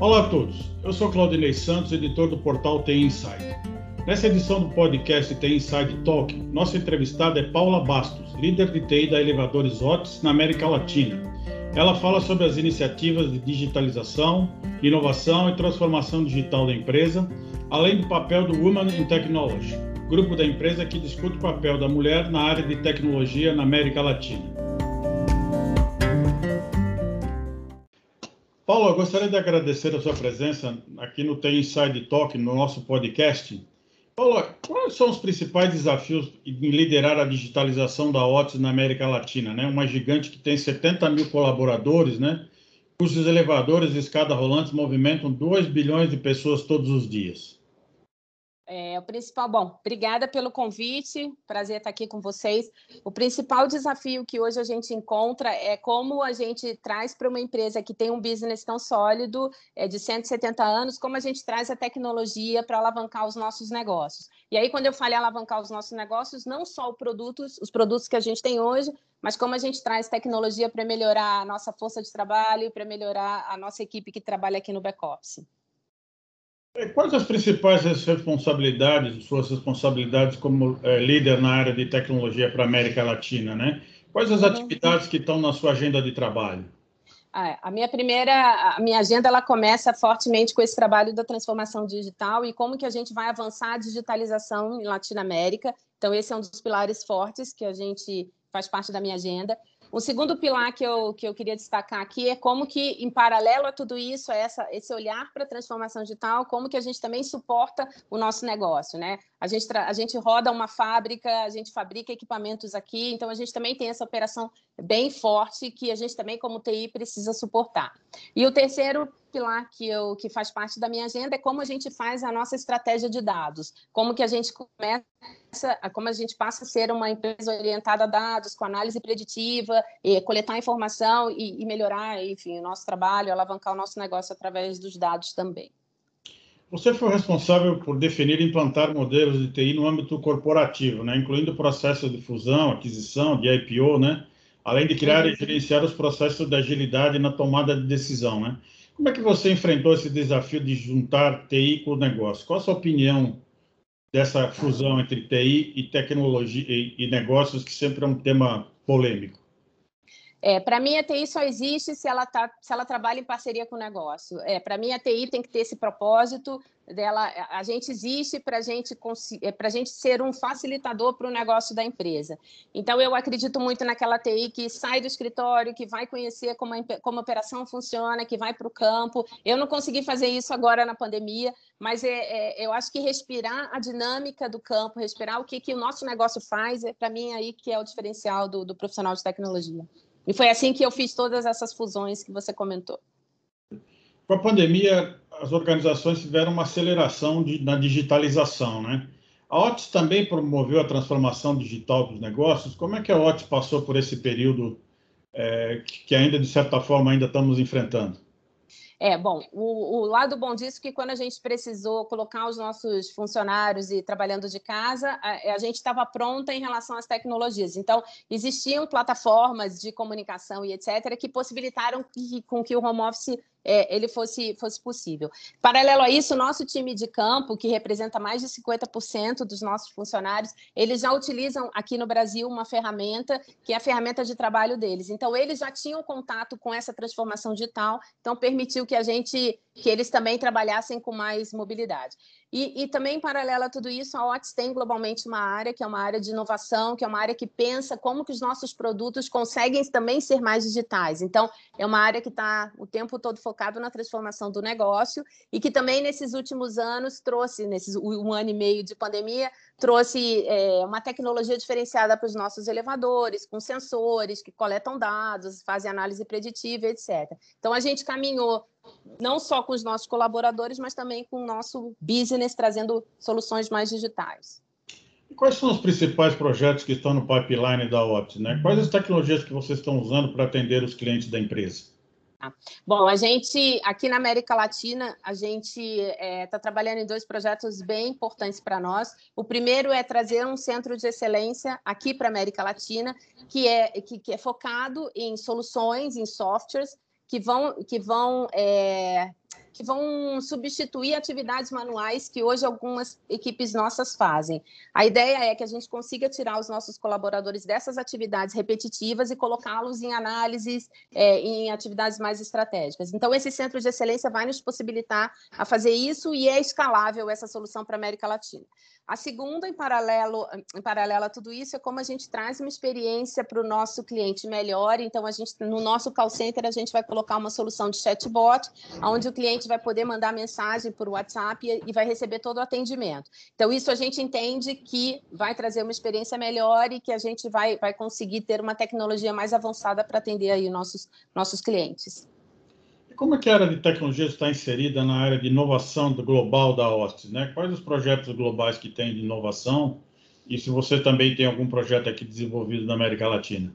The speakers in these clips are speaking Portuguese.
Olá a todos, eu sou Claudinei Santos, editor do portal TI Inside. Nessa edição do podcast TI Inside Talk, nossa entrevistada é Paula Bastos, líder de TI da Elevadores Otis na América Latina. Ela fala sobre as iniciativas de digitalização, inovação e transformação digital da empresa, além do papel do Women in Technology, grupo da empresa que discute o papel da mulher na área de tecnologia na América Latina. Paulo, eu gostaria de agradecer a sua presença aqui no Tem Inside Talk, no nosso podcast. Paulo, quais são os principais desafios em liderar a digitalização da Otis na América Latina? Né? Uma gigante que tem 70 mil colaboradores, né? cujos elevadores e escada rolantes movimentam 2 bilhões de pessoas todos os dias. É, o principal, bom, obrigada pelo convite, prazer estar aqui com vocês. O principal desafio que hoje a gente encontra é como a gente traz para uma empresa que tem um business tão sólido, é, de 170 anos, como a gente traz a tecnologia para alavancar os nossos negócios. E aí, quando eu falei alavancar os nossos negócios, não só os produtos, os produtos que a gente tem hoje, mas como a gente traz tecnologia para melhorar a nossa força de trabalho, para melhorar a nossa equipe que trabalha aqui no back-office. É, quais as principais responsabilidades, suas responsabilidades como é, líder na área de tecnologia para a América Latina, né? Quais as uhum. atividades que estão na sua agenda de trabalho? Ah, a minha primeira, a minha agenda ela começa fortemente com esse trabalho da transformação digital e como que a gente vai avançar a digitalização em Latinoamérica. Então esse é um dos pilares fortes que a gente faz parte da minha agenda. O segundo pilar que eu, que eu queria destacar aqui é como que, em paralelo a tudo isso, essa, esse olhar para a transformação digital, como que a gente também suporta o nosso negócio, né? A gente, a gente roda uma fábrica, a gente fabrica equipamentos aqui, então a gente também tem essa operação bem forte que a gente também, como TI, precisa suportar. E o terceiro pilar que, eu, que faz parte da minha agenda é como a gente faz a nossa estratégia de dados, como que a gente começa, como a gente passa a ser uma empresa orientada a dados, com análise preditiva, coletar informação e, e melhorar, enfim, o nosso trabalho, alavancar o nosso negócio através dos dados também. Você foi responsável por definir e implantar modelos de TI no âmbito corporativo, né, incluindo processos de fusão, aquisição, de IPO, né, além de criar e gerenciar os processos de agilidade na tomada de decisão. Né? Como é que você enfrentou esse desafio de juntar TI com o negócio? Qual a sua opinião dessa fusão entre TI e tecnologia e, e negócios, que sempre é um tema polêmico? É, para mim, a TI só existe se ela, tá, se ela trabalha em parceria com o negócio. É, para mim, a TI tem que ter esse propósito dela. A gente existe para gente, é, a gente ser um facilitador para o negócio da empresa. Então, eu acredito muito naquela TI que sai do escritório, que vai conhecer como a, como a operação funciona, que vai para o campo. Eu não consegui fazer isso agora na pandemia, mas é, é, eu acho que respirar a dinâmica do campo, respirar o que, que o nosso negócio faz, é para mim aí que é o diferencial do, do profissional de tecnologia. E foi assim que eu fiz todas essas fusões que você comentou. Com a pandemia, as organizações tiveram uma aceleração de, na digitalização, né? A Otis também promoveu a transformação digital dos negócios. Como é que a Otis passou por esse período é, que ainda, de certa forma, ainda estamos enfrentando? É, bom, o, o, lado bom disso é que quando a gente precisou colocar os nossos funcionários e trabalhando de casa, a, a gente estava pronta em relação às tecnologias. Então, existiam plataformas de comunicação e etc. que possibilitaram que, com que o home office é, ele fosse, fosse possível. Paralelo a isso, nosso time de campo, que representa mais de 50% dos nossos funcionários, eles já utilizam aqui no Brasil uma ferramenta que é a ferramenta de trabalho deles. Então, eles já tinham contato com essa transformação digital, então permitiu que a gente, que eles também trabalhassem com mais mobilidade. E, e, também, em paralelo a tudo isso, a Otis tem globalmente uma área que é uma área de inovação, que é uma área que pensa como que os nossos produtos conseguem também ser mais digitais. Então, é uma área que está o tempo todo focado na transformação do negócio e que também, nesses últimos anos, trouxe, nesses um ano e meio de pandemia, trouxe é, uma tecnologia diferenciada para os nossos elevadores, com sensores que coletam dados, fazem análise preditiva, etc. Então, a gente caminhou não só com os nossos colaboradores, mas também com o nosso business, trazendo soluções mais digitais. quais são os principais projetos que estão no pipeline da Opt? Né? Quais as tecnologias que vocês estão usando para atender os clientes da empresa? Tá. Bom, a gente, aqui na América Latina, a gente está é, tá trabalhando em dois projetos bem importantes para nós. O primeiro é trazer um centro de excelência aqui para a América Latina, que é, que, que é focado em soluções, em softwares, que vão, que vão é, que vão substituir atividades manuais que hoje algumas equipes nossas fazem. A ideia é que a gente consiga tirar os nossos colaboradores dessas atividades repetitivas e colocá-los em análises, é, em atividades mais estratégicas. Então, esse centro de excelência vai nos possibilitar a fazer isso e é escalável essa solução para a América Latina. A segunda, em paralelo, em paralelo a tudo isso, é como a gente traz uma experiência para o nosso cliente melhor. Então, a gente, no nosso call center, a gente vai colocar uma solução de chatbot, onde o cliente vai poder mandar mensagem por WhatsApp e vai receber todo o atendimento. Então, isso a gente entende que vai trazer uma experiência melhor e que a gente vai, vai conseguir ter uma tecnologia mais avançada para atender aí nossos, nossos clientes. Como é que a área de tecnologia está inserida na área de inovação global da Ostis? Né? Quais os projetos globais que tem de inovação? E se você também tem algum projeto aqui desenvolvido na América Latina?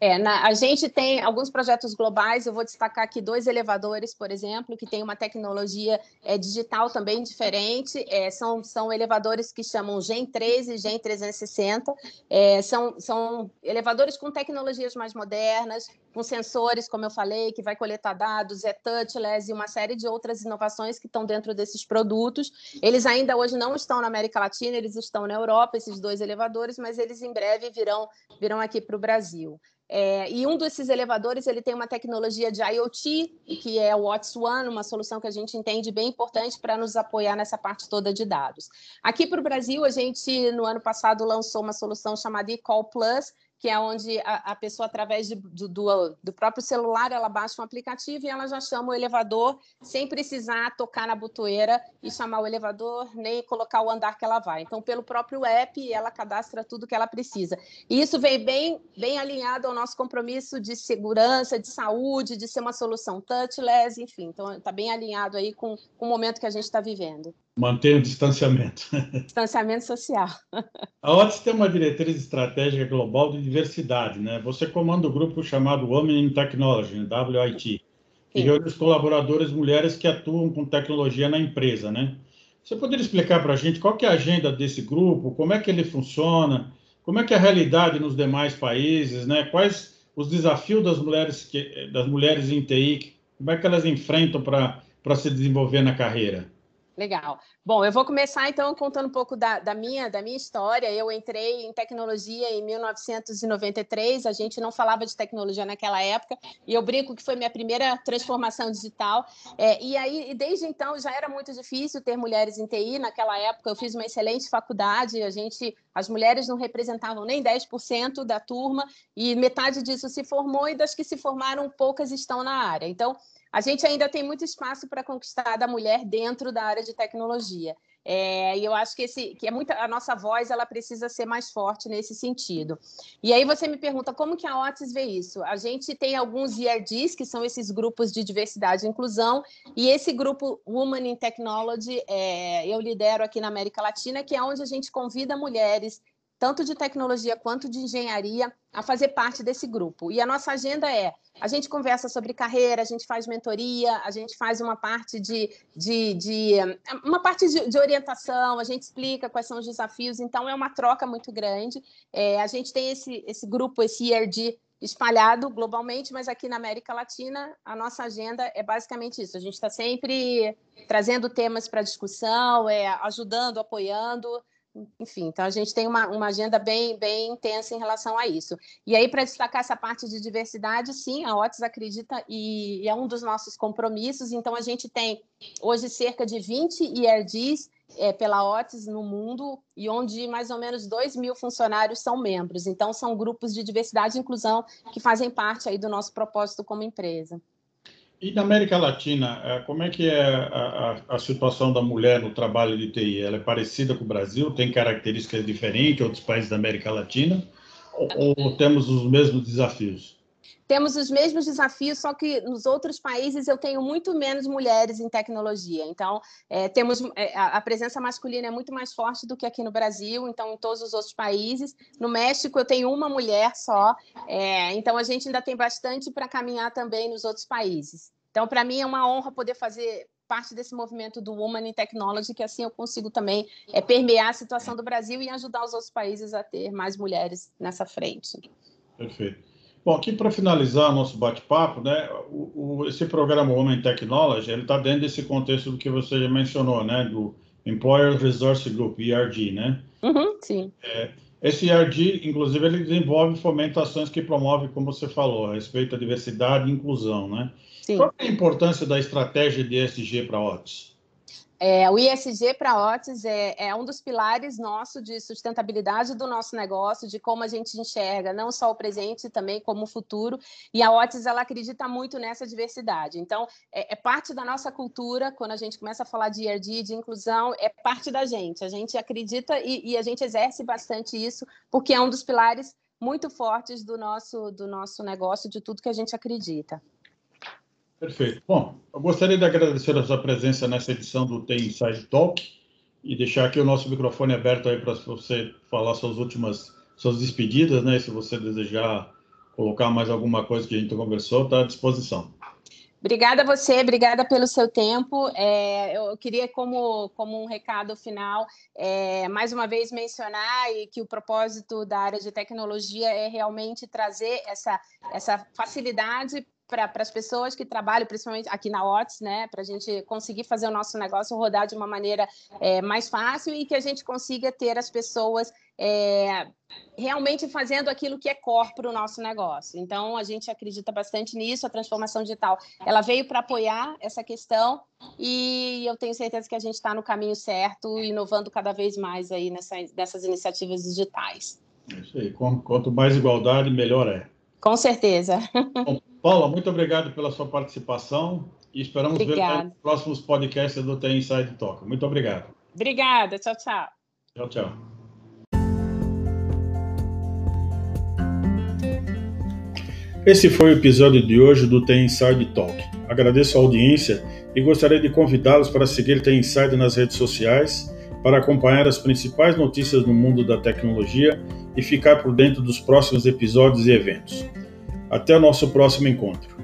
É, na, a gente tem alguns projetos globais, eu vou destacar aqui dois elevadores, por exemplo, que tem uma tecnologia é, digital também diferente. É, são, são elevadores que chamam Gen 13 e Gen 360. É, são, são elevadores com tecnologias mais modernas, com sensores, como eu falei, que vai coletar dados, é touchless e uma série de outras inovações que estão dentro desses produtos. Eles ainda hoje não estão na América Latina, eles estão na Europa, esses dois elevadores, mas eles em breve virão, virão aqui para o Brasil. É, e um desses elevadores ele tem uma tecnologia de IoT, que é o Watts One, uma solução que a gente entende bem importante para nos apoiar nessa parte toda de dados. Aqui para o Brasil, a gente, no ano passado, lançou uma solução chamada eCall Plus, que é onde a, a pessoa, através de, do, do, do, próprio celular, ela baixa um aplicativo e ela já chama o elevador sem precisar tocar na butoeira e chamar o elevador, nem colocar o andar que ela vai. Então, pelo próprio app, ela cadastra tudo que ela precisa. E isso vem bem, bem alinhado ao nosso compromisso de segurança, de saúde, de ser uma solução touchless, enfim. Então, está bem alinhado aí com, com o momento que a gente está vivendo. Manter o distanciamento. Distanciamento social. A OTS tem uma diretriz estratégica global de diversidade, né? Você comanda o grupo chamado Women in Technology, né? WIT, que reúne os colaboradores mulheres que atuam com tecnologia na empresa, né? Você poderia explicar para a gente qual é a agenda desse grupo, como é que ele funciona, como é que é a realidade nos demais países, né? Quais os desafios das mulheres, que, das mulheres em TI, como é que elas enfrentam para se desenvolver na carreira? Legal. Bom, eu vou começar então contando um pouco da, da, minha, da minha história. Eu entrei em tecnologia em 1993, a gente não falava de tecnologia naquela época, e eu brinco que foi minha primeira transformação digital. É, e aí, desde então, já era muito difícil ter mulheres em TI. Naquela época, eu fiz uma excelente faculdade, a gente, as mulheres não representavam nem 10% da turma, e metade disso se formou, e das que se formaram, poucas estão na área. Então, a gente ainda tem muito espaço para conquistar da mulher dentro da área de tecnologia. É, e eu acho que, esse, que é muita, a nossa voz ela precisa ser mais forte nesse sentido. E aí você me pergunta como que a Otis vê isso? A gente tem alguns IRDs, que são esses grupos de diversidade e inclusão, e esse grupo Women in Technology é, eu lidero aqui na América Latina, que é onde a gente convida mulheres tanto de tecnologia quanto de engenharia, a fazer parte desse grupo. E a nossa agenda é: a gente conversa sobre carreira, a gente faz mentoria, a gente faz uma parte de, de, de uma parte de, de, orientação, a gente explica quais são os desafios. Então é uma troca muito grande. É, a gente tem esse, esse grupo, esse IRD espalhado globalmente, mas aqui na América Latina a nossa agenda é basicamente isso. A gente está sempre trazendo temas para discussão, é, ajudando, apoiando enfim, então a gente tem uma, uma agenda bem, bem intensa em relação a isso. E aí, para destacar essa parte de diversidade, sim, a OTS acredita e, e, é um dos nossos compromissos. Então, a gente tem hoje cerca de 20 IRDs é, pela OTS no mundo e onde mais ou menos 2 mil funcionários são membros. Então, são grupos de diversidade e inclusão que fazem parte aí do nosso propósito como empresa. E na América Latina, eh, como é que é a, a, a, situação da mulher no trabalho de TI? Ela é parecida com o Brasil? Tem características diferentes outros países da América Latina? Ou, ou temos os mesmos desafios? Temos os mesmos desafios, só que nos outros países eu tenho muito menos mulheres em tecnologia. Então, é, temos é, a presença masculina é muito mais forte do que aqui no Brasil. Então, em todos os outros países, no México eu tenho uma mulher só. É, então, a gente ainda tem bastante para caminhar também nos outros países. Então, para mim é uma honra poder fazer parte desse movimento do Woman in Technology, que assim eu consigo também é, permear a situação do Brasil e ajudar os outros países a ter mais mulheres nessa frente. Perfeito. Bom, aqui para finalizar nosso bate-papo, né, o, o, esse programa Women Technology, ele está dentro desse contexto do que você já mencionou, né, do Employer Resource Group, ERG, né? Uhum, sim. É, esse ERG, inclusive, ele desenvolve fomentações que promovem, como você falou, a respeito à diversidade e inclusão, né? Sim. Qual é a importância da estratégia de ESG para a OTS? É, o ISG para a Otis é, é, um dos pilares nosso de sustentabilidade do nosso negócio, de como a gente enxerga não só o presente, também como o futuro. E a Otis ela acredita muito nessa diversidade. Então, é, é, parte da nossa cultura, quando a gente começa a falar de ERD, de inclusão, é parte da gente. A gente acredita e, e a gente exerce bastante isso, porque é um dos pilares muito fortes do nosso, do nosso negócio, de tudo que a gente acredita. Perfeito. Bom, eu gostaria de agradecer a sua presença nessa edição do Tem Inside Talk e deixar aqui o nosso microfone aberto aí para você falar suas últimas, suas despedidas, né? Se você desejar colocar mais alguma coisa que a gente conversou, está à disposição. Obrigada a você, obrigada pelo seu tempo. É, eu queria, como, como um recado final, é, mais uma vez mencionar e que o propósito da área de tecnologia é realmente trazer essa, essa facilidade para as pessoas que trabalham, principalmente aqui na OTS, né, para a gente conseguir fazer o nosso negócio rodar de uma maneira é, mais fácil e que a gente consiga ter as pessoas é, realmente fazendo aquilo que é core para o nosso negócio. Então, a gente acredita bastante nisso, a transformação digital, ela veio para apoiar essa questão e eu tenho certeza que a gente está no caminho certo, inovando cada vez mais aí nessa, nessas iniciativas digitais. É isso aí, quanto mais igualdade, melhor é. Com certeza. Bom, Paula, muito obrigado pela sua participação e esperamos Obrigada. ver nos próximos podcasts do TI Inside Talk. Muito obrigado. Obrigada. Tchau, tchau. Tchau, tchau. Esse foi o episódio de hoje do TI Inside Talk. Agradeço a audiência e gostaria de convidá-los para seguir TI Inside nas redes sociais para acompanhar as principais notícias no mundo da tecnologia e ficar por dentro dos próximos episódios e eventos. Até o nosso próximo encontro.